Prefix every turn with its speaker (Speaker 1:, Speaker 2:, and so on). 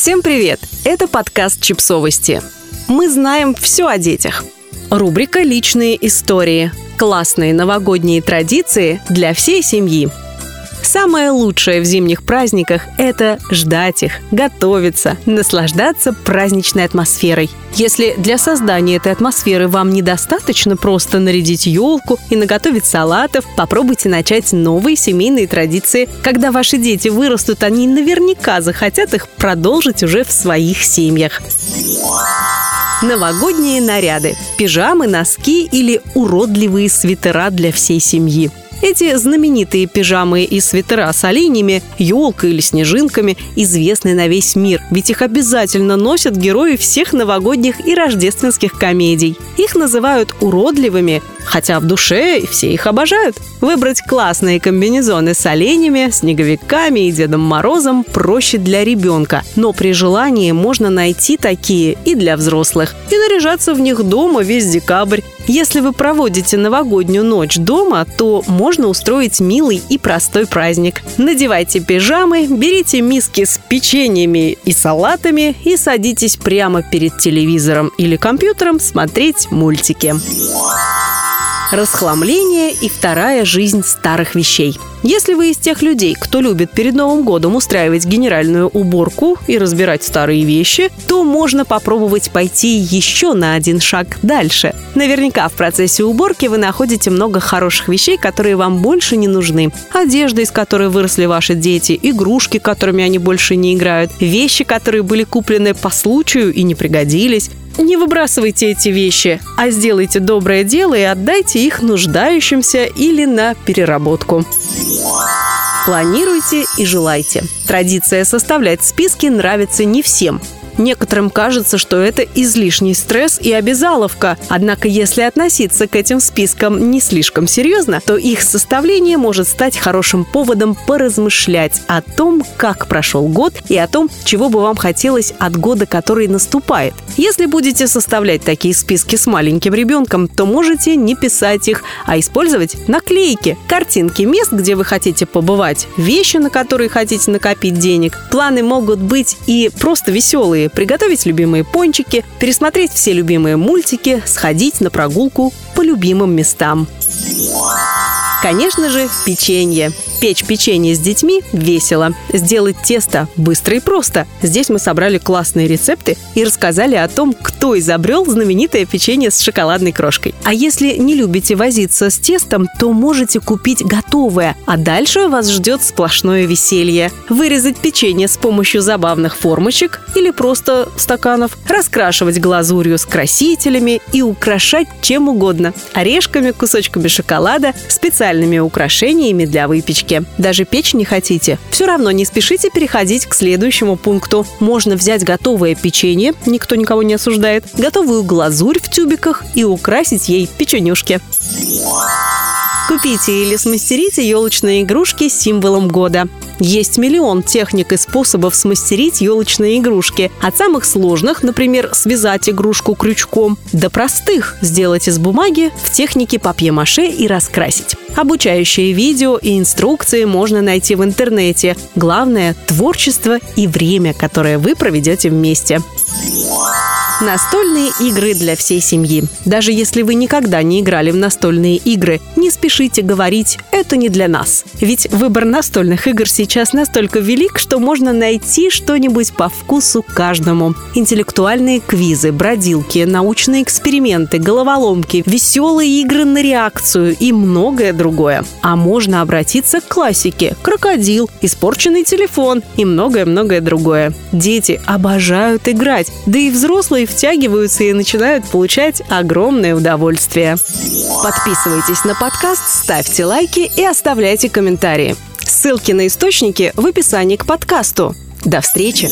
Speaker 1: Всем привет! Это подкаст «Чипсовости». Мы знаем все о детях. Рубрика «Личные истории». Классные новогодние традиции для всей семьи – Самое лучшее в зимних праздниках – это ждать их, готовиться, наслаждаться праздничной атмосферой. Если для создания этой атмосферы вам недостаточно просто нарядить елку и наготовить салатов, попробуйте начать новые семейные традиции. Когда ваши дети вырастут, они наверняка захотят их продолжить уже в своих семьях. Новогодние наряды, пижамы, носки или уродливые свитера для всей семьи. Эти знаменитые пижамы и свитера с оленями, елкой или снежинками известны на весь мир, ведь их обязательно носят герои всех новогодних и рождественских комедий. Их называют уродливыми, хотя в душе все их обожают. Выбрать классные комбинезоны с оленями, снеговиками и Дедом Морозом проще для ребенка, но при желании можно найти такие и для взрослых, и наряжаться в них дома весь декабрь. Если вы проводите новогоднюю ночь дома, то можно устроить милый и простой праздник. Надевайте пижамы, берите миски с печеньями и салатами и садитесь прямо перед телевизором или компьютером смотреть мультики расхламление и вторая жизнь старых вещей. Если вы из тех людей, кто любит перед Новым годом устраивать генеральную уборку и разбирать старые вещи, то можно попробовать пойти еще на один шаг дальше. Наверняка в процессе уборки вы находите много хороших вещей, которые вам больше не нужны. Одежда, из которой выросли ваши дети, игрушки, которыми они больше не играют, вещи, которые были куплены по случаю и не пригодились, не выбрасывайте эти вещи, а сделайте доброе дело и отдайте их нуждающимся или на переработку. Планируйте и желайте. Традиция составлять списки нравится не всем. Некоторым кажется, что это излишний стресс и обязаловка. Однако, если относиться к этим спискам не слишком серьезно, то их составление может стать хорошим поводом поразмышлять о том, как прошел год и о том, чего бы вам хотелось от года, который наступает. Если будете составлять такие списки с маленьким ребенком, то можете не писать их, а использовать наклейки, картинки мест, где вы хотите побывать, вещи, на которые хотите накопить денег. Планы могут быть и просто веселые, приготовить любимые пончики, пересмотреть все любимые мультики, сходить на прогулку по любимым местам. Конечно же, печенье. Печь печенье с детьми весело. Сделать тесто быстро и просто. Здесь мы собрали классные рецепты и рассказали о том, кто изобрел знаменитое печенье с шоколадной крошкой. А если не любите возиться с тестом, то можете купить готовое, а дальше вас ждет сплошное веселье. Вырезать печенье с помощью забавных формочек или просто стаканов, раскрашивать глазурью с красителями и украшать чем угодно – орешками, кусочками шоколада, специальными украшениями для выпечки тарелке. Даже печь не хотите? Все равно не спешите переходить к следующему пункту. Можно взять готовое печенье, никто никого не осуждает, готовую глазурь в тюбиках и украсить ей печенюшки. Купите или смастерите елочные игрушки с символом года. Есть миллион техник и способов смастерить елочные игрушки. От самых сложных, например, связать игрушку крючком, до простых – сделать из бумаги в технике папье-маше и раскрасить. Обучающие видео и инструкции можно найти в интернете. Главное – творчество и время, которое вы проведете вместе. Настольные игры для всей семьи. Даже если вы никогда не играли в настольные игры, не спешите говорить «это не для нас». Ведь выбор настольных игр сейчас настолько велик, что можно найти что-нибудь по вкусу каждому. Интеллектуальные квизы, бродилки, научные эксперименты, головоломки, веселые игры на реакцию и многое другое. А можно обратиться к классике – крокодил, испорченный телефон и многое-многое другое. Дети обожают играть, да и взрослые втягиваются и начинают получать огромное удовольствие. Подписывайтесь на подкаст, ставьте лайки и оставляйте комментарии. Ссылки на источники в описании к подкасту. До встречи!